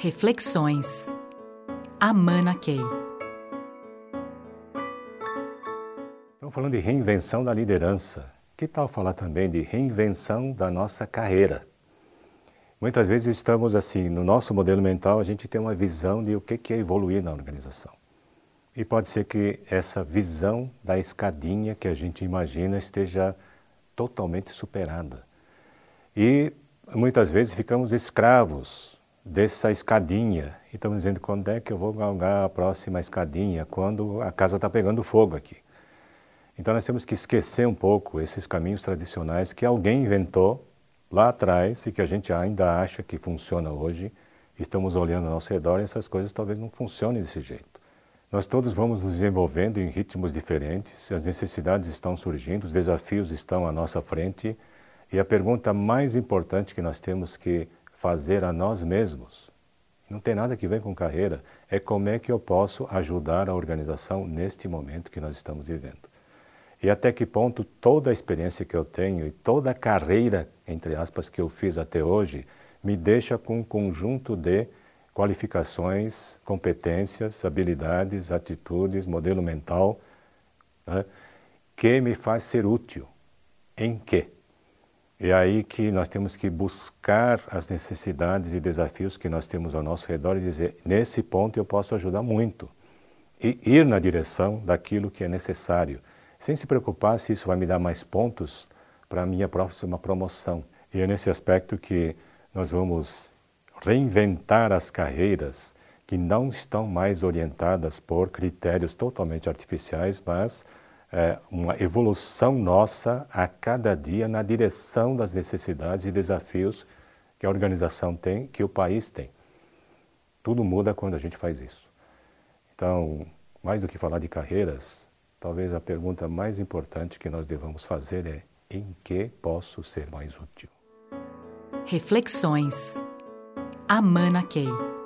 Reflexões. Amana Key. Estamos falando de reinvenção da liderança. Que tal falar também de reinvenção da nossa carreira? Muitas vezes estamos assim, no nosso modelo mental, a gente tem uma visão de o que é evoluir na organização. E pode ser que essa visão da escadinha que a gente imagina esteja totalmente superada. E muitas vezes ficamos escravos dessa escadinha. E estamos dizendo quando é que eu vou galgar a próxima escadinha, quando a casa está pegando fogo aqui. Então nós temos que esquecer um pouco esses caminhos tradicionais que alguém inventou lá atrás e que a gente ainda acha que funciona hoje. Estamos olhando ao nosso redor e essas coisas talvez não funcionem desse jeito. Nós todos vamos nos desenvolvendo em ritmos diferentes, as necessidades estão surgindo, os desafios estão à nossa frente e a pergunta mais importante que nós temos que fazer a nós mesmos. Não tem nada que ver com carreira, é como é que eu posso ajudar a organização neste momento que nós estamos vivendo. E até que ponto toda a experiência que eu tenho e toda a carreira, entre aspas, que eu fiz até hoje, me deixa com um conjunto de qualificações, competências, habilidades, atitudes, modelo mental, né, que me faz ser útil. Em quê? É aí que nós temos que buscar as necessidades e desafios que nós temos ao nosso redor e dizer: nesse ponto eu posso ajudar muito. E ir na direção daquilo que é necessário, sem se preocupar se isso vai me dar mais pontos para a minha próxima promoção. E é nesse aspecto que nós vamos reinventar as carreiras que não estão mais orientadas por critérios totalmente artificiais, mas é, uma evolução nossa a cada dia na direção das necessidades e desafios que a organização tem, que o país tem. Tudo muda quando a gente faz isso. Então, mais do que falar de carreiras, talvez a pergunta mais importante que nós devamos fazer é: em que posso ser mais útil? Reflexões. Amana Key.